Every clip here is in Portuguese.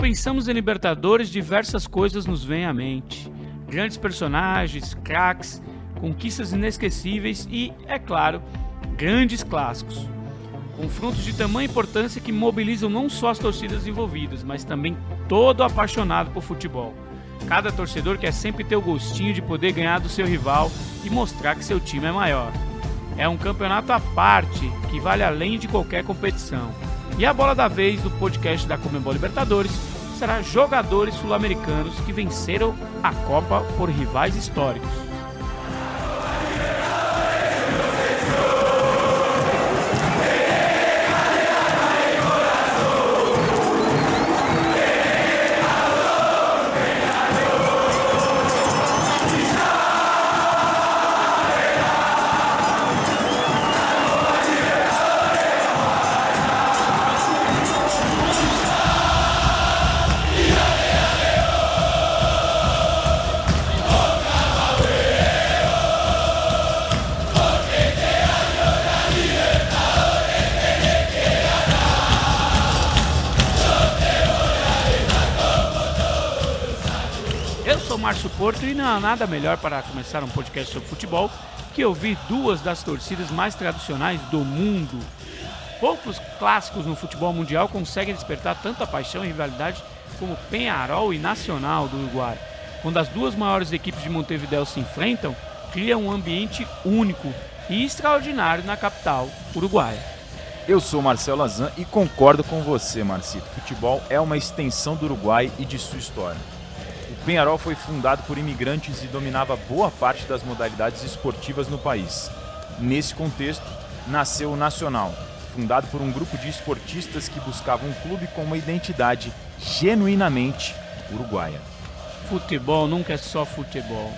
pensamos em Libertadores, diversas coisas nos vêm à mente. Grandes personagens, craques, conquistas inesquecíveis e, é claro, grandes clássicos. Confrontos de tamanha importância que mobilizam não só as torcidas envolvidas, mas também todo apaixonado por futebol. Cada torcedor quer sempre ter o gostinho de poder ganhar do seu rival e mostrar que seu time é maior. É um campeonato à parte que vale além de qualquer competição. E a bola da vez do podcast da Comembol Libertadores será jogadores sul-americanos que venceram a Copa por rivais históricos. Márcio Porto e não há nada melhor para começar um podcast sobre futebol que ouvir duas das torcidas mais tradicionais do mundo. Poucos clássicos no futebol mundial conseguem despertar tanta paixão e rivalidade como Penharol e Nacional do Uruguai. Quando as duas maiores equipes de Montevideo se enfrentam, cria um ambiente único e extraordinário na capital uruguaia. Eu sou Marcelo Lazan e concordo com você, Marcito. Futebol é uma extensão do Uruguai e de sua história. Penharol foi fundado por imigrantes e dominava boa parte das modalidades esportivas no país. Nesse contexto, nasceu o Nacional, fundado por um grupo de esportistas que buscavam um clube com uma identidade genuinamente uruguaia. Futebol nunca é só futebol.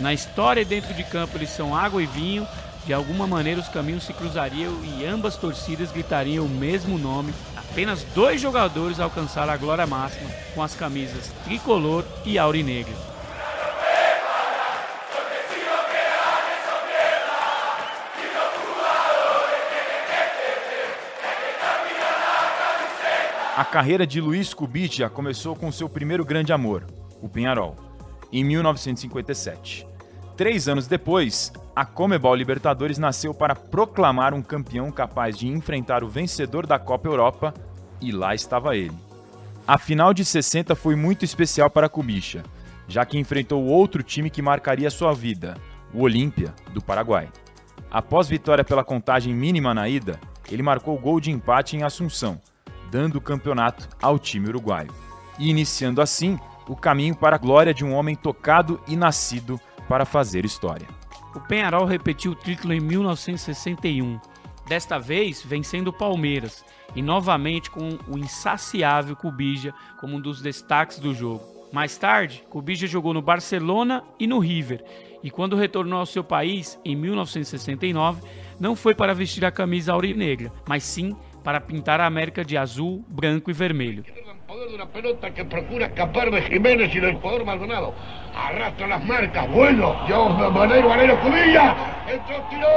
Na história e dentro de campo eles são água e vinho, de alguma maneira os caminhos se cruzariam e ambas torcidas gritariam o mesmo nome Apenas dois jogadores alcançaram a glória máxima com as camisas tricolor e aurinegra. A carreira de Luiz Cubidia começou com seu primeiro grande amor, o Penharol, em 1957. Três anos depois, a Comebol Libertadores nasceu para proclamar um campeão capaz de enfrentar o vencedor da Copa Europa, e lá estava ele. A final de 60 foi muito especial para Kubicha, já que enfrentou outro time que marcaria sua vida, o Olímpia, do Paraguai. Após vitória pela contagem mínima na ida, ele marcou gol de empate em Assunção, dando o campeonato ao time uruguaio, e iniciando assim o caminho para a glória de um homem tocado e nascido para fazer história. O Penharol repetiu o título em 1961, desta vez vencendo o Palmeiras e novamente com o insaciável Cubija como um dos destaques do jogo. Mais tarde, Cubija jogou no Barcelona e no River, e quando retornou ao seu país em 1969, não foi para vestir a camisa aurinegra, mas sim para pintar a América de azul, branco e vermelho. De una pelota que procura escapar de Jiménez y del jugador Maldonado. Arrastra las marcas. Bueno, yo, Manero, Manero, Cubilla. Entró, tiró.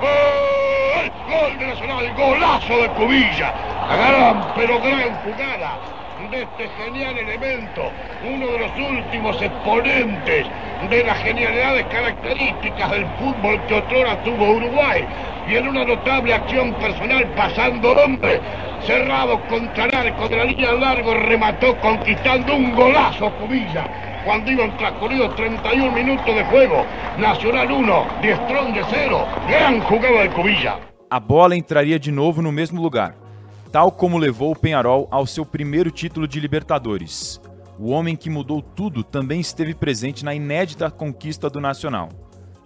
¡Gol! ¡Gol de Nacional! ¡Golazo de Cubilla! Gran, pero gran jugada de este genial elemento, uno de los últimos exponentes de las genialidades características del fútbol que otrora tuvo Uruguay, y en una notable acción personal pasando hombre, cerrado contra el arco de la línea largo, remató conquistando un golazo Cubilla. Cuando iban transcurridos 31 minutos de juego, Nacional 1, Strong de 0, gran jugada de Cubilla. A bola entraria de novo no mesmo lugar, tal como levou o Penharol ao seu primeiro título de Libertadores. O homem que mudou tudo também esteve presente na inédita conquista do Nacional.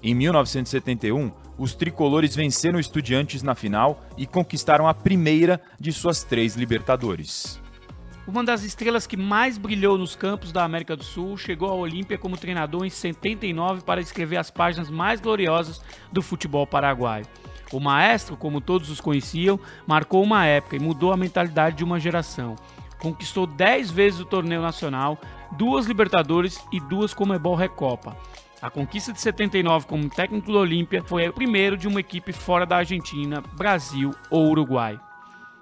Em 1971, os tricolores venceram Estudiantes na final e conquistaram a primeira de suas três Libertadores. Uma das estrelas que mais brilhou nos campos da América do Sul chegou ao Olímpia como treinador em 79 para escrever as páginas mais gloriosas do futebol paraguaio. O maestro, como todos os conheciam, marcou uma época e mudou a mentalidade de uma geração. Conquistou 10 vezes o torneio nacional, duas Libertadores e duas Comebol Recopa. A conquista de 79 como técnico do Olímpia foi o primeiro de uma equipe fora da Argentina, Brasil ou Uruguai.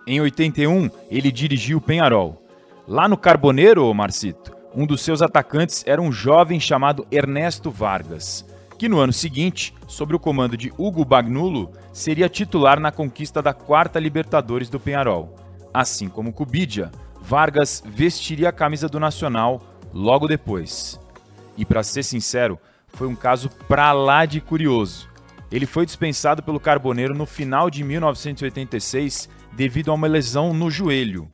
Em 81, ele dirigiu o Penharol. Lá no Carboneiro, Marcito, um dos seus atacantes era um jovem chamado Ernesto Vargas, que no ano seguinte, sob o comando de Hugo Bagnulo, seria titular na conquista da quarta Libertadores do Penharol. Assim como Cubidia, Vargas vestiria a camisa do Nacional logo depois. E para ser sincero, foi um caso pra lá de curioso. Ele foi dispensado pelo Carboneiro no final de 1986 devido a uma lesão no joelho.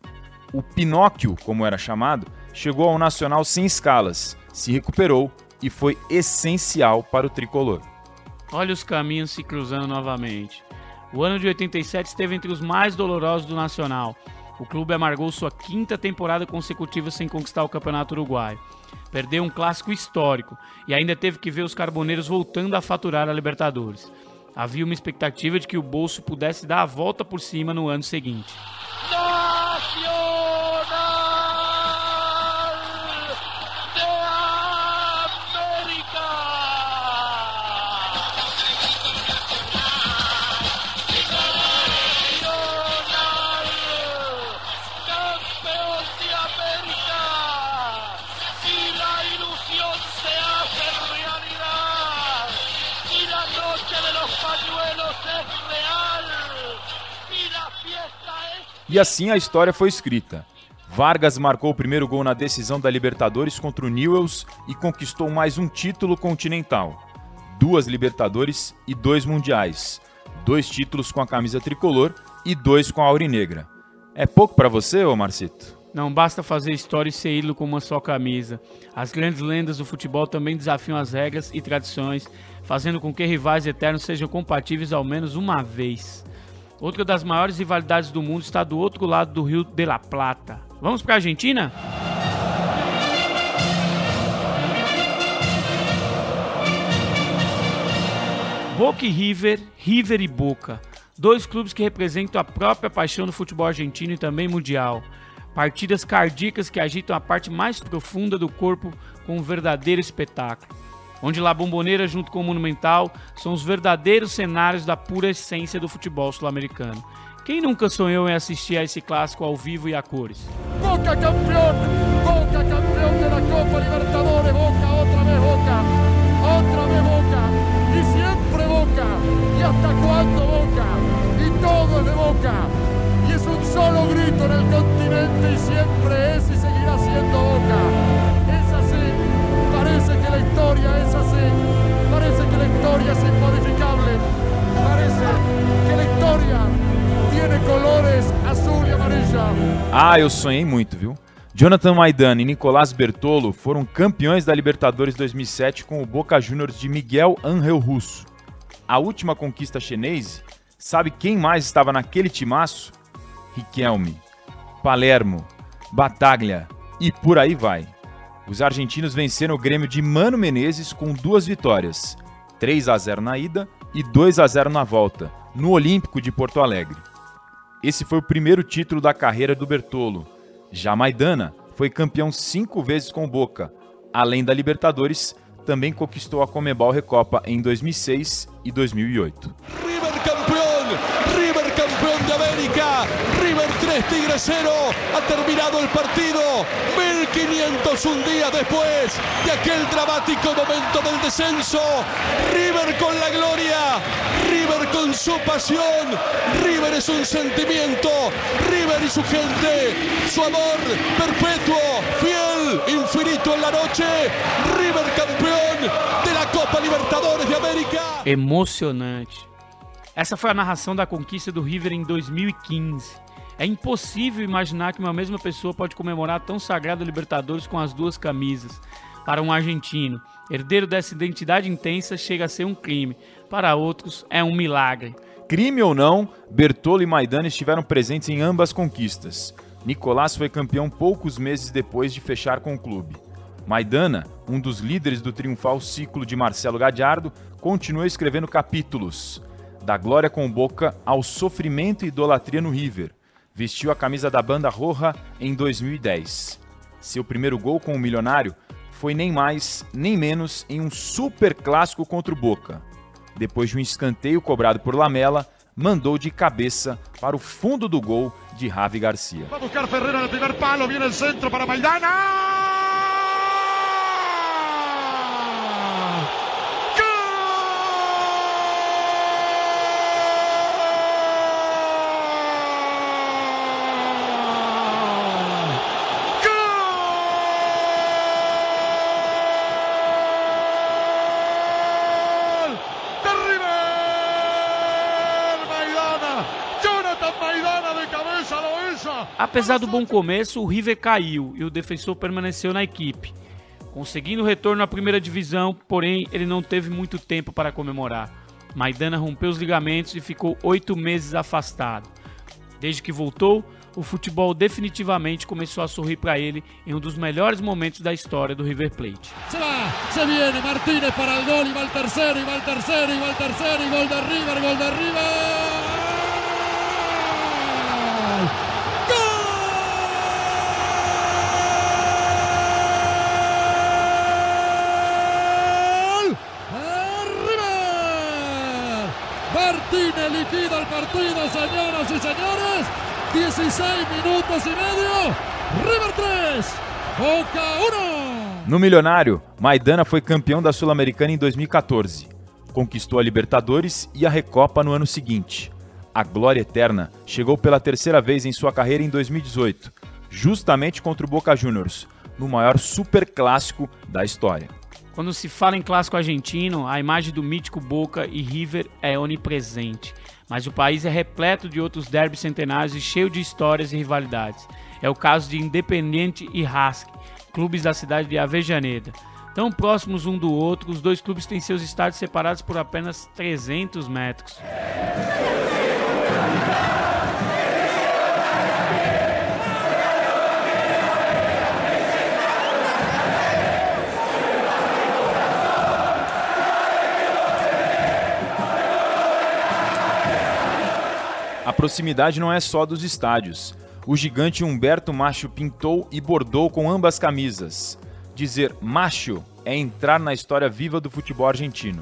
O Pinóquio, como era chamado, chegou ao Nacional sem escalas, se recuperou e foi essencial para o tricolor. Olha os caminhos se cruzando novamente. O ano de 87 esteve entre os mais dolorosos do Nacional. O clube amargou sua quinta temporada consecutiva sem conquistar o Campeonato Uruguaio. Perdeu um clássico histórico e ainda teve que ver os carboneiros voltando a faturar a Libertadores. Havia uma expectativa de que o bolso pudesse dar a volta por cima no ano seguinte. E assim a história foi escrita. Vargas marcou o primeiro gol na decisão da Libertadores contra o Newells e conquistou mais um título continental. Duas Libertadores e dois Mundiais. Dois títulos com a camisa tricolor e dois com a aurinegra. É pouco para você, ô Marcito? Não basta fazer história e ser ídolo com uma só camisa. As grandes lendas do futebol também desafiam as regras e tradições, fazendo com que rivais eternos sejam compatíveis ao menos uma vez. Outra das maiores rivalidades do mundo está do outro lado do Rio de la Plata. Vamos para a Argentina? Boca e River, River e Boca. Dois clubes que representam a própria paixão do futebol argentino e também mundial. Partidas cardíacas que agitam a parte mais profunda do corpo com um verdadeiro espetáculo onde La Bombonera junto com o Monumental são os verdadeiros cenários da pura essência do futebol sul-americano. Quem nunca sonhou em assistir a esse clássico ao vivo e a cores? Boca campeão! Boca campeão da Copa Libertadores! Boca, outra vez Boca! Outra vez Boca! E sempre Boca! E hasta quando Boca? E todo es de Boca! E é um solo grito no continente e sempre Ah, eu sonhei muito, viu? Jonathan Maidana e Nicolás Bertolo foram campeões da Libertadores 2007 com o Boca Juniors de Miguel Angel Russo. A última conquista chinesa, sabe quem mais estava naquele timaço? Riquelme, Palermo, Bataglia e por aí vai. Os argentinos venceram o Grêmio de Mano Menezes com duas vitórias, 3 a 0 na ida e 2 a 0 na volta, no Olímpico de Porto Alegre. Esse foi o primeiro título da carreira do Bertolo. Já Maidana foi campeão cinco vezes com o Boca. Além da Libertadores, também conquistou a Comebol Recopa em 2006 e 2008. River campeão! River campeão de América! River 3 Tigre 0. Ha terminado el partido. 1501 días después de aquel dramático momento del descenso. River con la gloria. Con su pasión. River es un sentimiento. River y su gente. Su amor perpetuo, fiel, infinito en la noche. River campeón de la Copa Libertadores de América. Emocionante. Essa foi a narração da conquista do River em 2015. É impossível imaginar que uma mesma pessoa pode comemorar tão sagrado Libertadores com as duas camisas. Para um argentino, herdeiro dessa identidade intensa chega a ser um crime. Para outros, é um milagre. Crime ou não, Bertolo e Maidana estiveram presentes em ambas conquistas. Nicolás foi campeão poucos meses depois de fechar com o clube. Maidana, um dos líderes do triunfal ciclo de Marcelo Gadiardo, continuou escrevendo capítulos, da glória com Boca ao sofrimento e idolatria no River, vestiu a camisa da banda Roja em 2010. Seu primeiro gol com o Milionário foi nem mais nem menos em um super clássico contra o Boca. Depois de um escanteio cobrado por Lamela, mandou de cabeça para o fundo do gol de Javi Garcia. Va a buscar Ferreira en el primer palo, viene el centro para Maidana. ¡Gol! ¡De River! Maidana, Jonathan Maidana de cabeza lo hizo. Apesar do bom começo, o River caiu e o defensor permaneceu na equipe, conseguindo retorno à primeira divisão, porém ele não teve muito tempo para comemorar. Maidana rompeu os ligamentos e ficou oito meses afastado. Desde que voltou, o futebol definitivamente começou a sorrir para ele em um dos melhores momentos da história do River Plate. Se va, se viene Martínez para el gol y va el tercero, y va el tercero, y va el tercero, y gol de River, gol de River. ¡Gol! ¡A River! Martínez liquida el partido, señoras y señores. 16 minutos y medio. River 3, Boca 1. No Milionário, Maidana foi campeão da Sul-Americana em 2014. Conquistou a Libertadores e a Recopa no ano seguinte. A glória eterna chegou pela terceira vez em sua carreira em 2018, justamente contra o Boca Juniors, no maior superclássico da história. Quando se fala em clássico argentino, a imagem do mítico Boca e River é onipresente. Mas o país é repleto de outros derbys centenários e cheio de histórias e rivalidades. É o caso de Independiente e Racing, clubes da cidade de Avejaneda. Tão próximos um do outro, os dois clubes têm seus estádios separados por apenas 300 metros. A proximidade não é só dos estádios. O gigante Humberto Macho pintou e bordou com ambas camisas. Dizer macho é entrar na história viva do futebol argentino.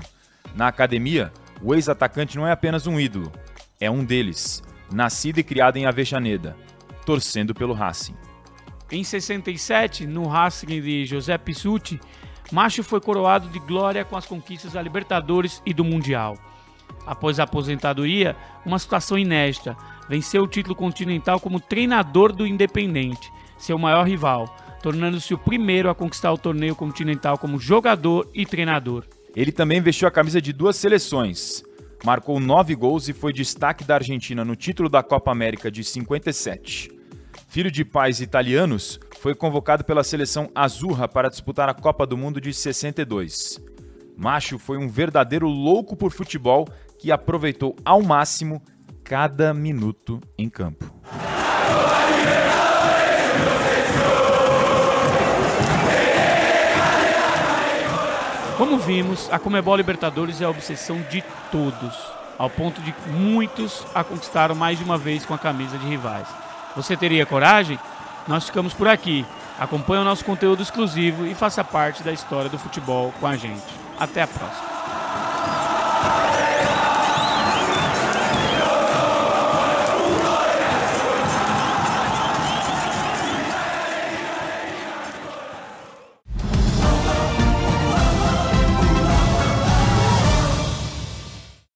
Na academia, o ex-atacante não é apenas um ídolo, é um deles, nascido e criado em Avejaneda, torcendo pelo Racing. Em 67, no Racing de José Pissuti, Macho foi coroado de glória com as conquistas da Libertadores e do Mundial. Após a aposentadoria, uma situação inédita, venceu o título continental como treinador do Independente, seu maior rival, tornando-se o primeiro a conquistar o torneio continental como jogador e treinador. Ele também vestiu a camisa de duas seleções. Marcou nove gols e foi destaque da Argentina no título da Copa América de 57. Filho de pais italianos, foi convocado pela seleção azurra para disputar a Copa do Mundo de 62. Macho foi um verdadeiro louco por futebol que aproveitou ao máximo cada minuto em campo. Como vimos, a Comebol Libertadores é a obsessão de todos, ao ponto de muitos a conquistaram mais de uma vez com a camisa de rivais. Você teria coragem? Nós ficamos por aqui. Acompanhe o nosso conteúdo exclusivo e faça parte da história do futebol com a gente. Até a próxima.